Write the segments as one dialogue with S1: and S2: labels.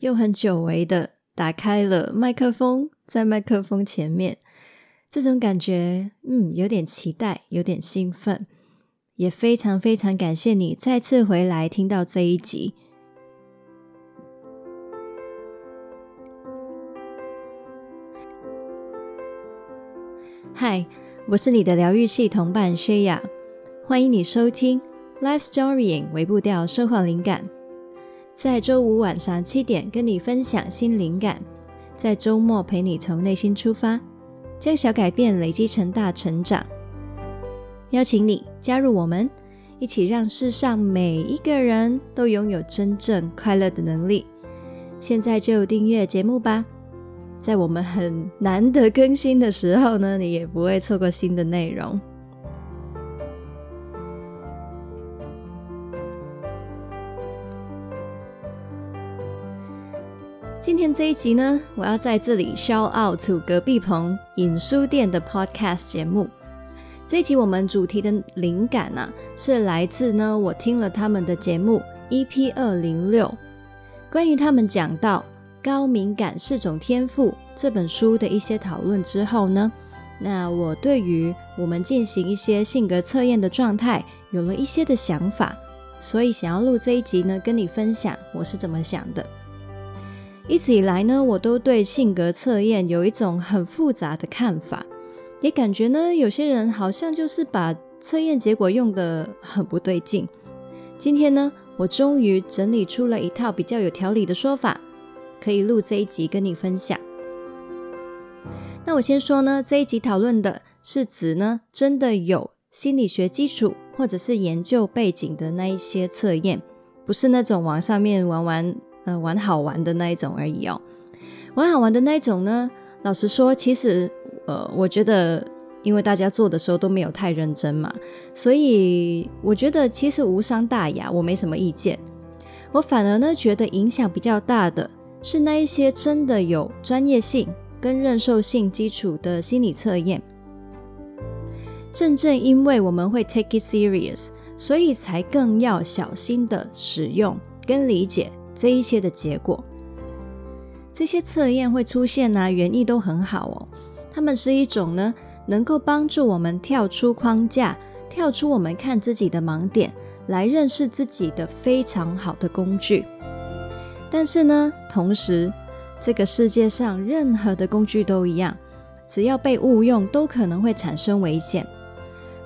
S1: 又很久违的打开了麦克风，在麦克风前面，这种感觉，嗯，有点期待，有点兴奋，也非常非常感谢你再次回来听到这一集。嗨，我是你的疗愈系同伴 Shaya，欢迎你收听 Life Storying 微步调生活灵感。在周五晚上七点跟你分享新灵感，在周末陪你从内心出发，将小改变累积成大成长。邀请你加入我们，一起让世上每一个人都拥有真正快乐的能力。现在就订阅节目吧，在我们很难得更新的时候呢，你也不会错过新的内容。今天这一集呢，我要在这里 shout out to 隔壁棚影书店的 podcast 节目。这一集我们主题的灵感呢、啊，是来自呢我听了他们的节目 EP 二零六，关于他们讲到高敏感是种天赋这本书的一些讨论之后呢，那我对于我们进行一些性格测验的状态有了一些的想法，所以想要录这一集呢，跟你分享我是怎么想的。一直以来呢，我都对性格测验有一种很复杂的看法，也感觉呢，有些人好像就是把测验结果用得很不对劲。今天呢，我终于整理出了一套比较有条理的说法，可以录这一集跟你分享。那我先说呢，这一集讨论的是指呢，真的有心理学基础或者是研究背景的那一些测验，不是那种网上面玩玩。呃，玩好玩的那一种而已哦。玩好玩的那一种呢，老实说，其实呃，我觉得，因为大家做的时候都没有太认真嘛，所以我觉得其实无伤大雅，我没什么意见。我反而呢，觉得影响比较大的是那一些真的有专业性跟认受性基础的心理测验。正正因为我们会 take it serious，所以才更要小心的使用跟理解。这一些的结果，这些测验会出现呢、啊，原意都很好哦。它们是一种呢，能够帮助我们跳出框架，跳出我们看自己的盲点，来认识自己的非常好的工具。但是呢，同时，这个世界上任何的工具都一样，只要被误用，都可能会产生危险。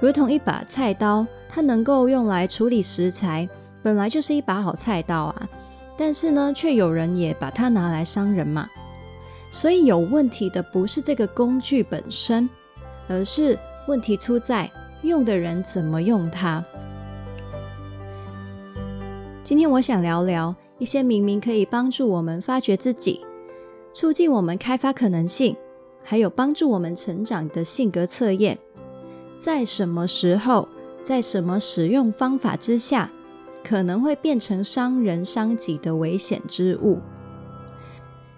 S1: 如同一把菜刀，它能够用来处理食材，本来就是一把好菜刀啊。但是呢，却有人也把它拿来伤人嘛。所以有问题的不是这个工具本身，而是问题出在用的人怎么用它。今天我想聊聊一些明明可以帮助我们发掘自己、促进我们开发可能性，还有帮助我们成长的性格测验，在什么时候，在什么使用方法之下，可能会变成伤人伤己的危险之物。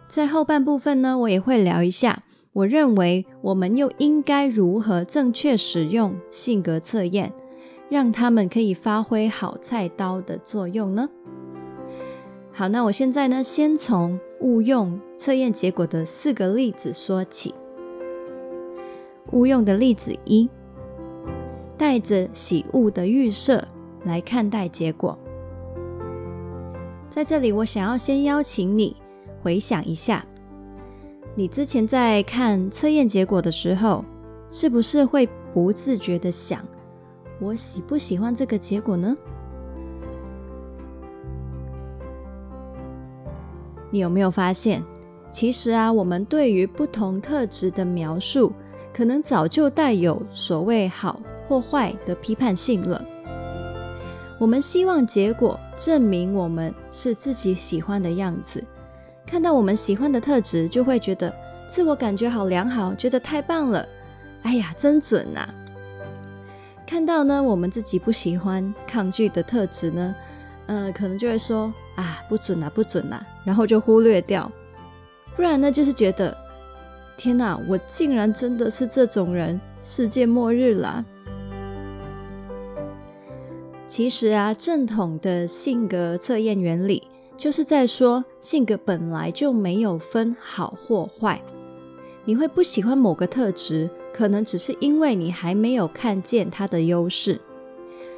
S1: 在后半部分呢，我也会聊一下，我认为我们又应该如何正确使用性格测验，让他们可以发挥好菜刀的作用呢？好，那我现在呢，先从误用测验结果的四个例子说起。误用的例子一，带着喜恶的预设。来看待结果。在这里，我想要先邀请你回想一下，你之前在看测验结果的时候，是不是会不自觉的想：我喜不喜欢这个结果呢？你有没有发现，其实啊，我们对于不同特质的描述，可能早就带有所谓好或坏的批判性了。我们希望结果证明我们是自己喜欢的样子，看到我们喜欢的特质，就会觉得自我感觉好良好，觉得太棒了。哎呀，真准呐！看到呢，我们自己不喜欢、抗拒的特质呢，呃，可能就会说啊，不准啊，不准啊，然后就忽略掉。不然呢，就是觉得天哪，我竟然真的是这种人，世界末日啦！其实啊，正统的性格测验原理就是在说性格本来就没有分好或坏。你会不喜欢某个特质，可能只是因为你还没有看见它的优势。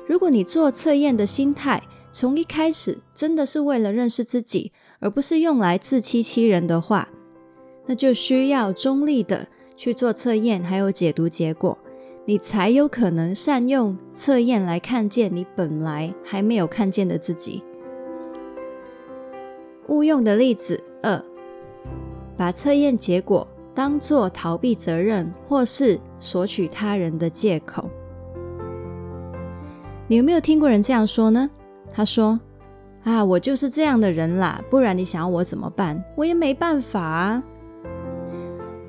S1: 如果你做测验的心态从一开始真的是为了认识自己，而不是用来自欺欺人的话，那就需要中立的去做测验，还有解读结果，你才有可能善用测验来看见你本来还没有看见的自己。误用的例子二，把测验结果当作逃避责任或是索取他人的借口。你有没有听过人这样说呢？他说：“啊，我就是这样的人啦，不然你想要我怎么办？我也没办法啊。”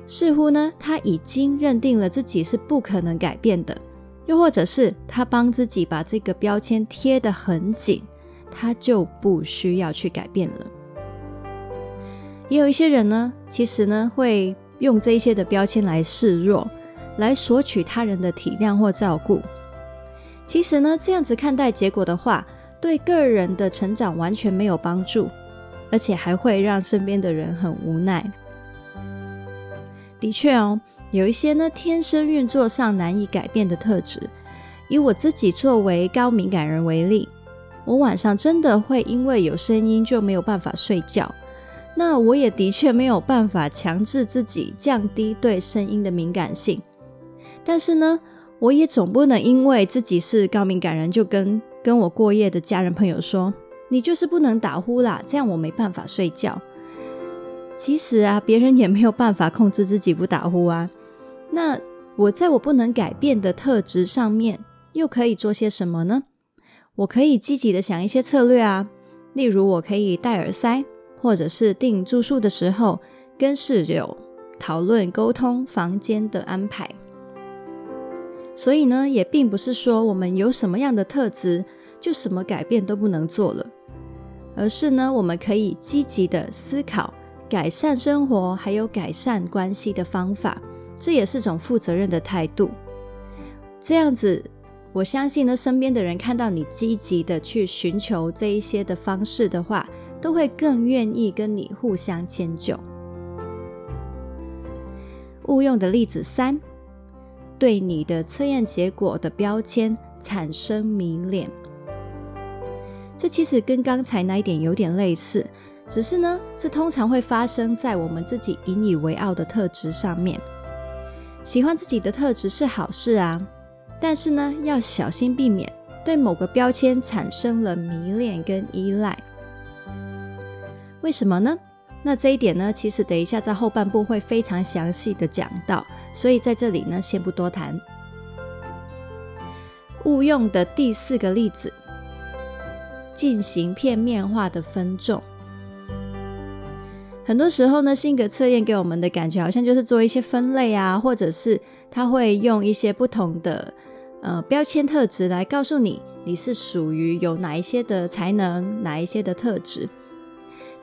S1: 似乎呢，他已经认定了自己是不可能改变的，又或者是他帮自己把这个标签贴得很紧，他就不需要去改变了。也有一些人呢，其实呢会。用这些的标签来示弱，来索取他人的体谅或照顾。其实呢，这样子看待结果的话，对个人的成长完全没有帮助，而且还会让身边的人很无奈。的确哦，有一些呢天生运作上难以改变的特质。以我自己作为高敏感人为例，我晚上真的会因为有声音就没有办法睡觉。那我也的确没有办法强制自己降低对声音的敏感性，但是呢，我也总不能因为自己是高敏感人，就跟跟我过夜的家人朋友说，你就是不能打呼啦，这样我没办法睡觉。其实啊，别人也没有办法控制自己不打呼啊。那我在我不能改变的特质上面，又可以做些什么呢？我可以积极的想一些策略啊，例如我可以戴耳塞。或者是订住宿的时候，跟室友讨论沟通房间的安排。所以呢，也并不是说我们有什么样的特质，就什么改变都不能做了，而是呢，我们可以积极的思考改善生活，还有改善关系的方法。这也是种负责任的态度。这样子，我相信呢，身边的人看到你积极的去寻求这一些的方式的话，都会更愿意跟你互相迁就。误用的例子三，对你的测验结果的标签产生迷恋。这其实跟刚才那一点有点类似，只是呢，这通常会发生在我们自己引以为傲的特质上面。喜欢自己的特质是好事啊，但是呢，要小心避免对某个标签产生了迷恋跟依赖。为什么呢？那这一点呢，其实等一下在后半部会非常详细的讲到，所以在这里呢，先不多谈。误用的第四个例子，进行片面化的分众。很多时候呢，性格测验给我们的感觉好像就是做一些分类啊，或者是他会用一些不同的呃标签特质来告诉你，你是属于有哪一些的才能，哪一些的特质。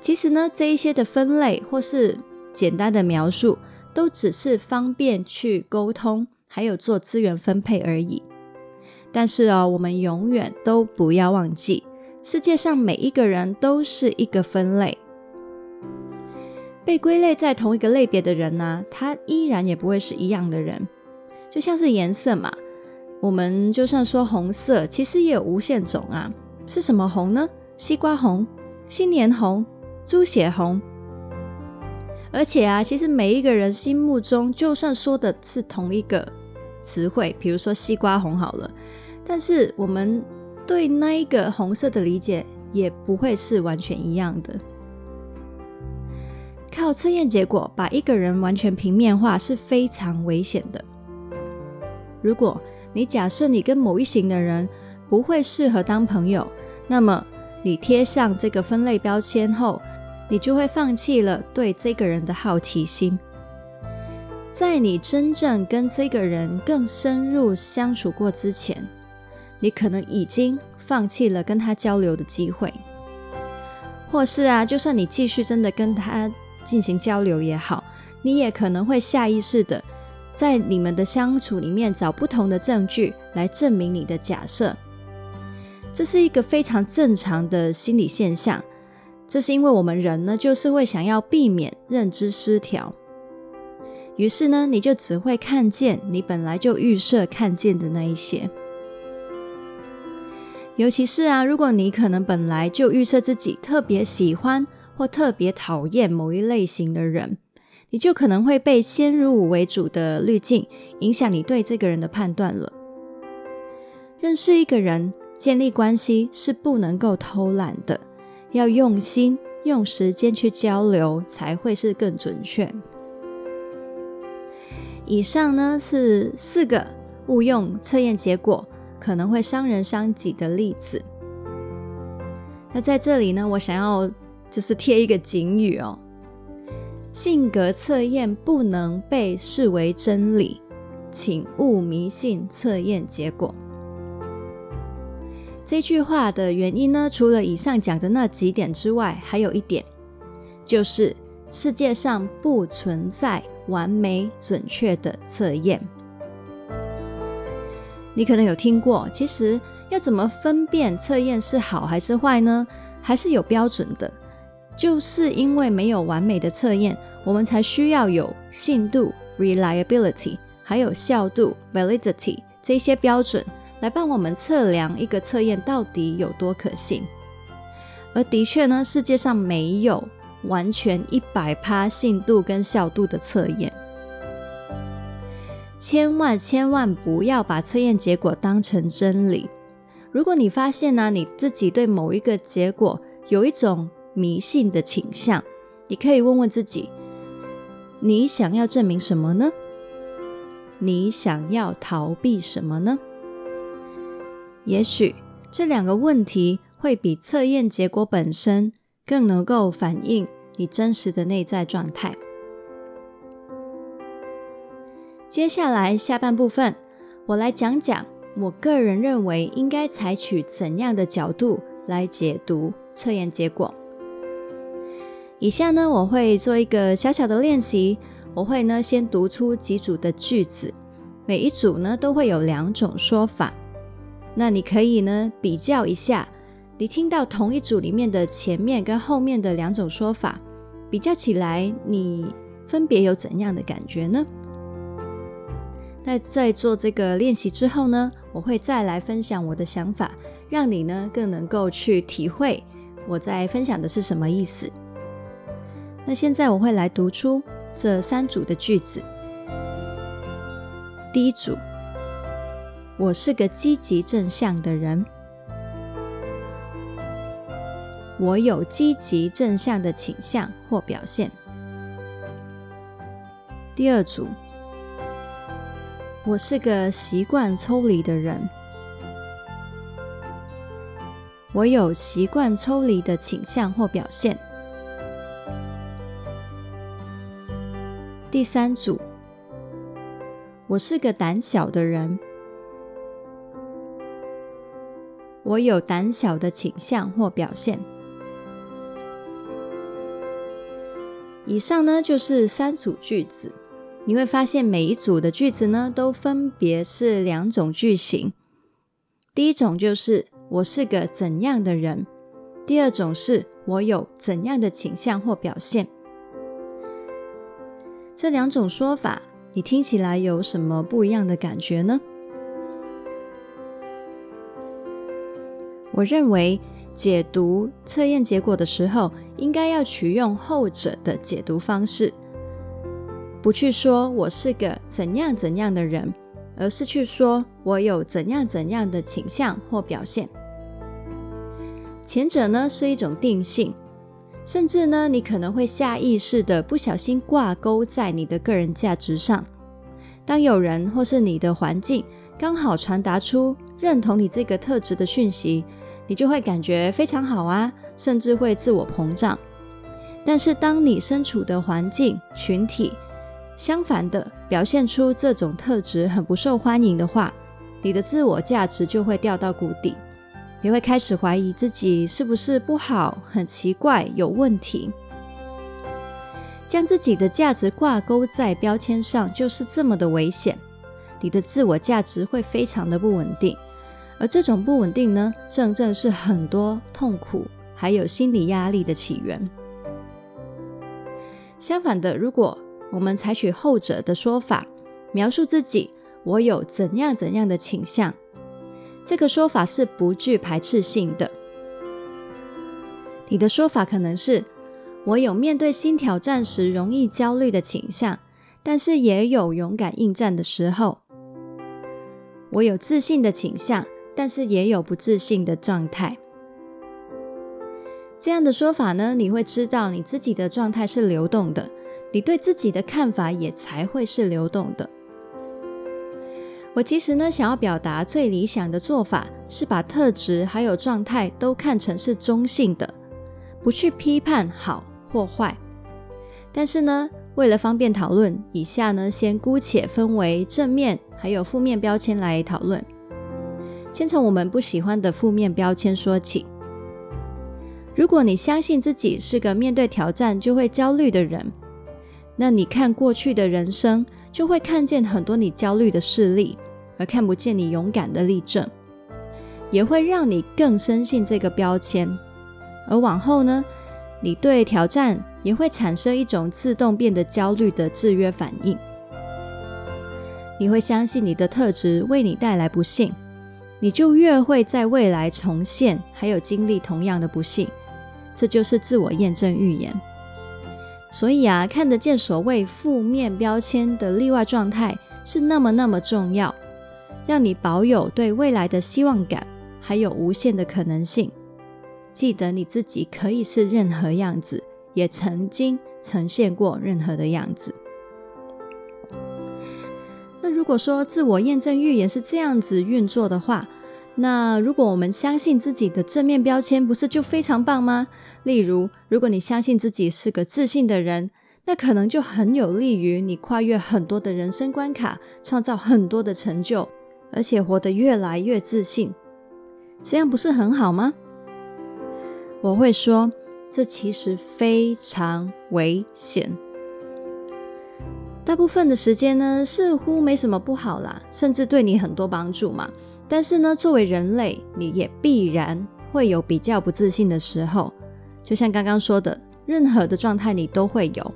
S1: 其实呢，这一些的分类或是简单的描述，都只是方便去沟通，还有做资源分配而已。但是哦，我们永远都不要忘记，世界上每一个人都是一个分类。被归类在同一个类别的人呢，他依然也不会是一样的人。就像是颜色嘛，我们就算说红色，其实也有无限种啊。是什么红呢？西瓜红、新年红。猪血红，而且啊，其实每一个人心目中，就算说的是同一个词汇，比如说西瓜红好了，但是我们对那一个红色的理解也不会是完全一样的。靠测验结果把一个人完全平面化是非常危险的。如果你假设你跟某一型的人不会适合当朋友，那么你贴上这个分类标签后，你就会放弃了对这个人的好奇心，在你真正跟这个人更深入相处过之前，你可能已经放弃了跟他交流的机会，或是啊，就算你继续真的跟他进行交流也好，你也可能会下意识的在你们的相处里面找不同的证据来证明你的假设，这是一个非常正常的心理现象。这是因为我们人呢，就是会想要避免认知失调，于是呢，你就只会看见你本来就预设看见的那一些。尤其是啊，如果你可能本来就预设自己特别喜欢或特别讨厌某一类型的人，你就可能会被先入为主的滤镜影响你对这个人的判断了。认识一个人，建立关系是不能够偷懒的，要用心用时间去交流，才会是更准确。以上呢是四个误用测验结果，可能会伤人伤己的例子。那在这里呢，我想要就是贴一个警语哦：性格测验不能被视为真理，请勿迷信测验结果。这句话的原因呢，除了以上讲的那几点之外，还有一点，就是世界上不存在完美准确的测验。你可能有听过，其实要怎么分辨测验是好还是坏呢？还是有标准的。就是因为没有完美的测验，我们才需要有信度 （reliability） 还有效度 （validity） 这些标准来帮我们测量一个测验到底有多可信。而的确呢，世界上没有完全一百趴信度跟效度的测验。千万千万不要把测验结果当成真理。如果你发现呢，你自己对某一个结果有一种迷信的倾向，你可以问问自己：你想要证明什么呢？你想要逃避什么呢？也许这两个问题会比测验结果本身更能够反映你真实的内在状态。接下来下半部分，我来讲讲我个人认为应该采取怎样的角度来解读测验结果。以下呢，我会做一个小小的练习，我会呢先读出几组的句子，每一组呢都会有两种说法。那你可以呢比较一下，你听到同一组里面的前面跟后面的两种说法，比较起来，你分别有怎样的感觉呢？那在做这个练习之后呢，我会再来分享我的想法，让你呢更能够去体会我在分享的是什么意思。那现在我会来读出这三组的句子。第一组，我是个积极正向的人，我有积极正向的倾向或表现。第二组。我是个习惯抽离的人，我有习惯抽离的倾向或表现。第三组，我是个胆小的人，我有胆小的倾向或表现。以上呢，就是三组句子。你会发现每一组的句子呢，都分别是两种句型。第一种就是我是个怎样的人，第二种是我有怎样的倾向或表现。这两种说法，你听起来有什么不一样的感觉呢？我认为解读测验结果的时候，应该要取用后者的解读方式。不去说我是个怎样怎样的人，而是去说我有怎样怎样的倾向或表现。前者呢是一种定性，甚至呢你可能会下意识的不小心挂钩在你的个人价值上。当有人或是你的环境刚好传达出认同你这个特质的讯息，你就会感觉非常好啊，甚至会自我膨胀。但是当你身处的环境群体，相反的，表现出这种特质很不受欢迎的话，你的自我价值就会掉到谷底，你会开始怀疑自己是不是不好、很奇怪、有问题。将自己的价值挂钩在标签上，就是这么的危险。你的自我价值会非常的不稳定，而这种不稳定呢，正正是很多痛苦还有心理压力的起源。相反的，如果我们采取后者的说法，描述自己我有怎样怎样的倾向，这个说法是不具排斥性的。你的说法可能是：我有面对新挑战时容易焦虑的倾向，但是也有勇敢应战的时候。我有自信的倾向，但是也有不自信的状态。这样的说法呢，你会知道你自己的状态是流动的，你对自己的看法也才会是流动的。我其实呢，想要表达最理想的做法是把特质还有状态都看成是中性的，不去批判好或坏。但是呢，为了方便讨论，以下呢，先姑且分为正面还有负面标签来讨论。先从我们不喜欢的负面标签说起。如果你相信自己是个面对挑战就会焦虑的人，那你看过去的人生就会看见很多你焦虑的事例，而看不见你勇敢的例证，也会让你更深信这个标签。而往后呢，你对挑战也会产生一种自动变得焦虑的制约反应。你会相信你的特质为你带来不幸，你就越会在未来重现，还有经历同样的不幸。这就是自我验证预言。所以啊，看得见所谓负面标签的例外状态是那么那么重要，让你保有对未来的希望感，还有无限的可能性。记得你自己可以是任何样子，也曾经呈现过任何的样子。那如果说自我验证预言是这样子运作的话，那如果我们相信自己的正面标签，不是就非常棒吗？例如，如果你相信自己是个自信的人，那可能就很有利于你跨越很多的人生关卡，创造很多的成就，而且活得越来越自信。这样不是很好吗？我会说，这其实非常危险。大部分的时间呢，似乎没什么不好啦，甚至对你很多帮助嘛。但是呢，作为人类，你也必然会有比较不自信的时候。就像刚刚说的，任何的状态你都会有。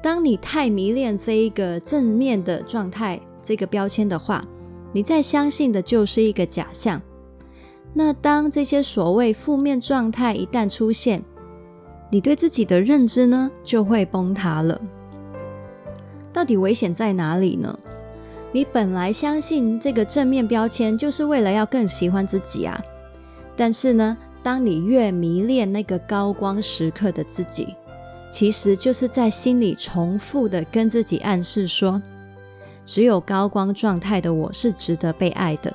S1: 当你太迷恋这一个正面的状态，这个标签的话，你再相信的就是一个假象。那当这些所谓负面状态一旦出现，你对自己的认知呢，就会崩塌了。到底危险在哪里呢？你本来相信这个正面标签就是为了要更喜欢自己啊，但是呢，当你越迷恋那个高光时刻的自己，其实就是在心里重复的跟自己暗示说，只有高光状态的我是值得被爱的，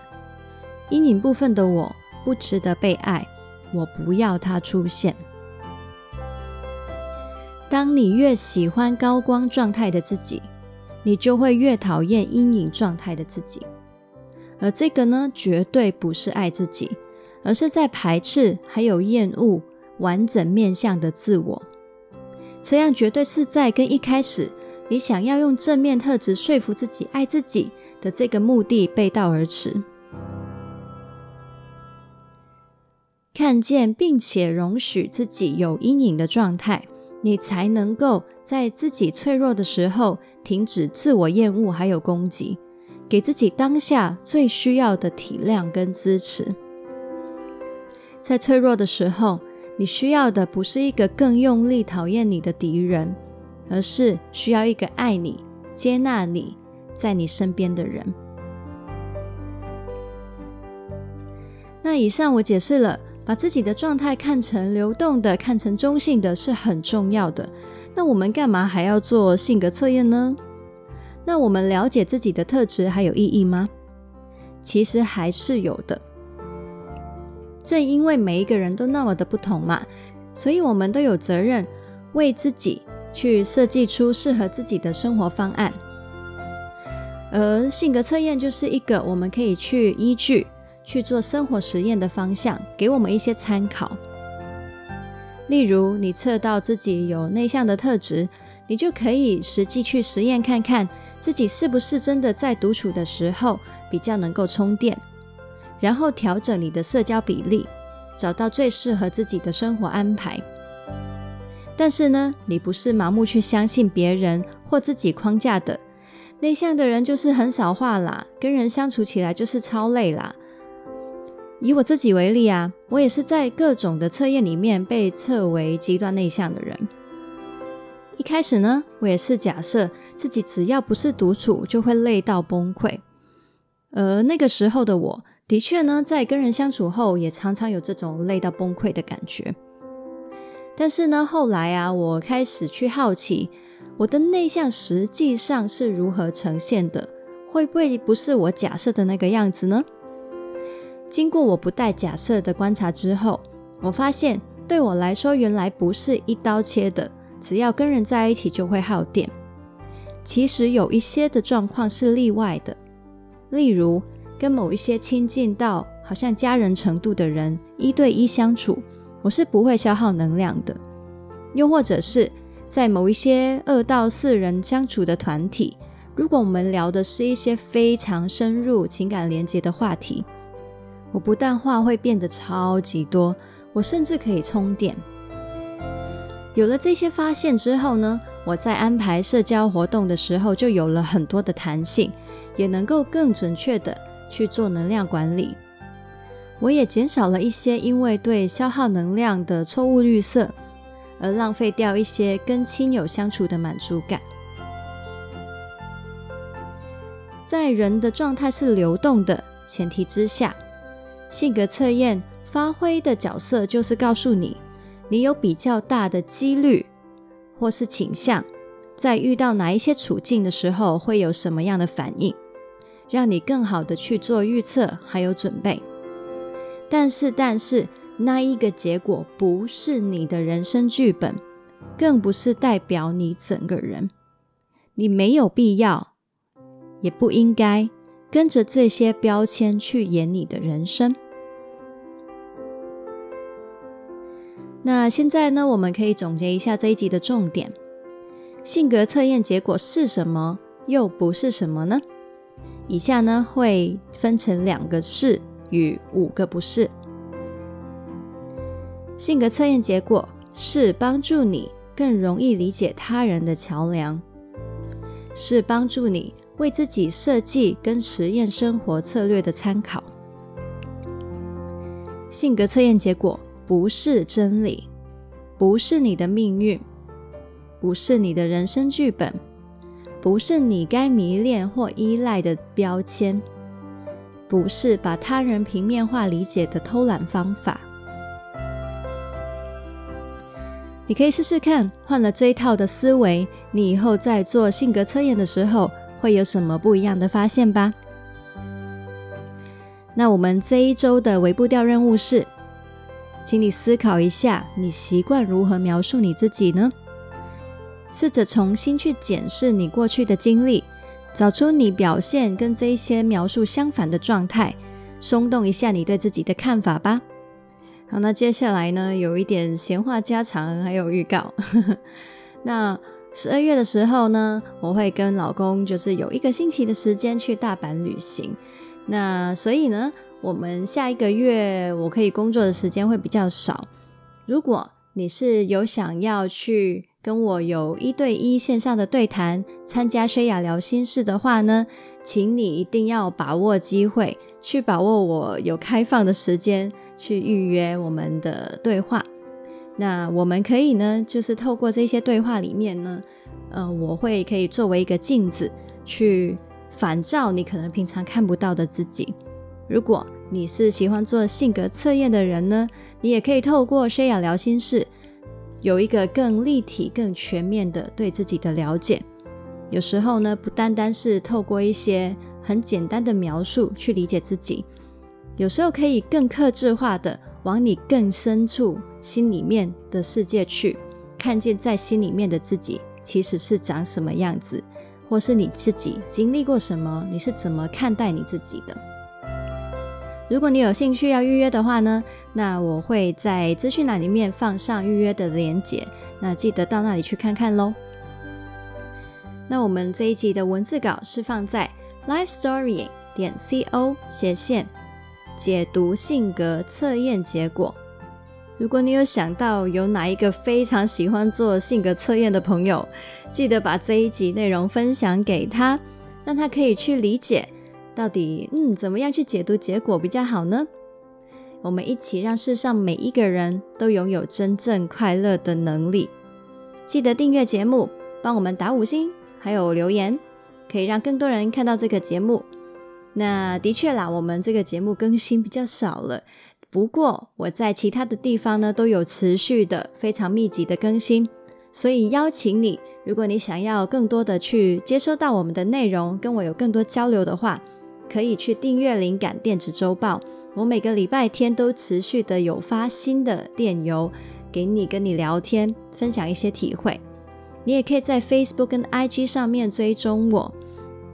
S1: 阴影部分的我。不值得被爱，我不要它出现。当你越喜欢高光状态的自己，你就会越讨厌阴影状态的自己。而这个呢，绝对不是爱自己，而是在排斥还有厌恶完整面向的自我。这样绝对是在跟一开始你想要用正面特质说服自己爱自己的这个目的背道而驰。看见并且容许自己有阴影的状态，你才能够在自己脆弱的时候停止自我厌恶，还有攻击，给自己当下最需要的体谅跟支持。在脆弱的时候，你需要的不是一个更用力讨厌你的敌人，而是需要一个爱你、接纳你在你身边的人。那以上我解释了。把自己的状态看成流动的，看成中性的是很重要的。那我们干嘛还要做性格测验呢？那我们了解自己的特质还有意义吗？其实还是有的。正因为每一个人都那么的不同嘛，所以我们都有责任为自己去设计出适合自己的生活方案。而性格测验就是一个我们可以去依据。去做生活实验的方向，给我们一些参考。例如，你测到自己有内向的特质，你就可以实际去实验看看，自己是不是真的在独处的时候比较能够充电，然后调整你的社交比例，找到最适合自己的生活安排。但是呢，你不是盲目去相信别人或自己框架的。内向的人就是很少话啦，跟人相处起来就是超累啦。以我自己为例啊，我也是在各种的测验里面被测为极端内向的人。一开始呢，我也是假设自己只要不是独处，就会累到崩溃。而那个时候的我，的确呢，在跟人相处后，也常常有这种累到崩溃的感觉。但是呢，后来啊，我开始去好奇，我的内向实际上是如何呈现的？会不会不是我假设的那个样子呢？经过我不带假设的观察之后，我发现对我来说，原来不是一刀切的，只要跟人在一起就会耗电。其实有一些的状况是例外的，例如跟某一些亲近到好像家人程度的人一对一相处。我是不会消耗能量的，又或者是在某一些二到四人相处的团体，如果我们聊的是一些非常深入情感连接的话题，我不但话会变得超级多，我甚至可以充电。有了这些发现之后呢，我在安排社交活动的时候就有了很多的弹性，也能够更准确的去做能量管理。我也减少了一些因为对消耗能量的错误预设而浪费掉一些跟亲友相处的满足感。在人的状态是流动的前提之下，性格测验发挥的角色就是告诉你，你有比较大的几率或是倾向，在遇到哪一些处境的时候会有什么样的反应，让你更好的去做预测还有准备。但是，但是那一个结果不是你的人生剧本，更不是代表你整个人。你没有必要，也不应该跟着这些标签去演你的人生。那现在呢，我们可以总结一下这一集的重点：性格测验结果是什么，又不是什么呢？以下呢会分成两个是。与五个不是。性格测验结果是帮助你更容易理解他人的桥梁，是帮助你为自己设计跟实验生活策略的参考。性格测验结果不是真理，不是你的命运，不是你的人生剧本，不是你该迷恋或依赖的标签。不是把他人平面化理解的偷懒方法。你可以试试看，换了这一套的思维，你以后在做性格测验的时候会有什么不一样的发现吧？那我们这一周的微步调任务是，请你思考一下，你习惯如何描述你自己呢？试着重新去检视你过去的经历。找出你表现跟这一些描述相反的状态，松动一下你对自己的看法吧。好，那接下来呢，有一点闲话家常，还有预告。那十二月的时候呢，我会跟老公就是有一个星期的时间去大阪旅行。那所以呢，我们下一个月我可以工作的时间会比较少。如果你是有想要去。跟我有一对一线上的对谈，参加薛雅聊心事的话呢，请你一定要把握机会，去把握我有开放的时间去预约我们的对话。那我们可以呢，就是透过这些对话里面呢，呃，我会可以作为一个镜子，去反照你可能平常看不到的自己。如果你是喜欢做性格测验的人呢，你也可以透过薛雅聊心事。有一个更立体、更全面的对自己的了解。有时候呢，不单单是透过一些很简单的描述去理解自己，有时候可以更克制化的往你更深处心里面的世界去，看见在心里面的自己其实是长什么样子，或是你自己经历过什么，你是怎么看待你自己的。如果你有兴趣要预约的话呢，那我会在资讯栏里面放上预约的链接，那记得到那里去看看喽。那我们这一集的文字稿是放在 lifestorying 点 co 斜线解读性格测验结果如果你有想到有哪一个非常喜欢做性格测验的朋友，记得把这一集内容分享给他，让他可以去理解到底嗯怎么样去解读结果比较好呢？我们一起让世上每一个人都拥有真正快乐的能力。记得订阅节目，帮我们打五星，还有留言，可以让更多人看到这个节目。那的确啦，我们这个节目更新比较少了。不过我在其他的地方呢，都有持续的非常密集的更新，所以邀请你，如果你想要更多的去接收到我们的内容，跟我有更多交流的话，可以去订阅灵感电子周报。我每个礼拜天都持续的有发新的电邮给你，跟你聊天，分享一些体会。你也可以在 Facebook 跟 IG 上面追踪我。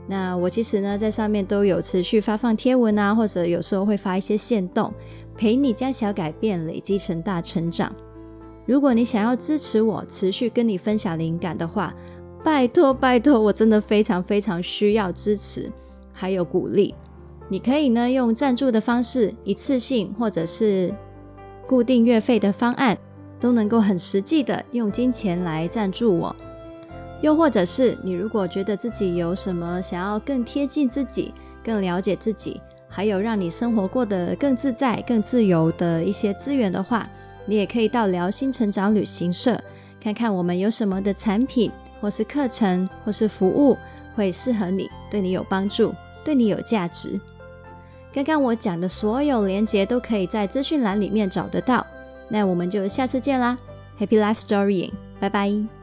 S1: 那我其实呢，在上面都有持续发放贴文啊，或者有时候会发一些限动。陪你将小改变累积成大成长。如果你想要支持我，持续跟你分享灵感的话，拜托拜托，我真的非常非常需要支持，还有鼓励。你可以呢用赞助的方式，一次性或者是固定月费的方案，都能够很实际的用金钱来赞助我。又或者是你如果觉得自己有什么想要更贴近自己、更了解自己。还有让你生活过得更自在、更自由的一些资源的话，你也可以到聊心成长旅行社看看我们有什么的产品，或是课程，或是服务会适合你，对你有帮助，对你有价值。刚刚我讲的所有连接都可以在资讯栏里面找得到。那我们就下次见啦，Happy Life Storying，拜拜。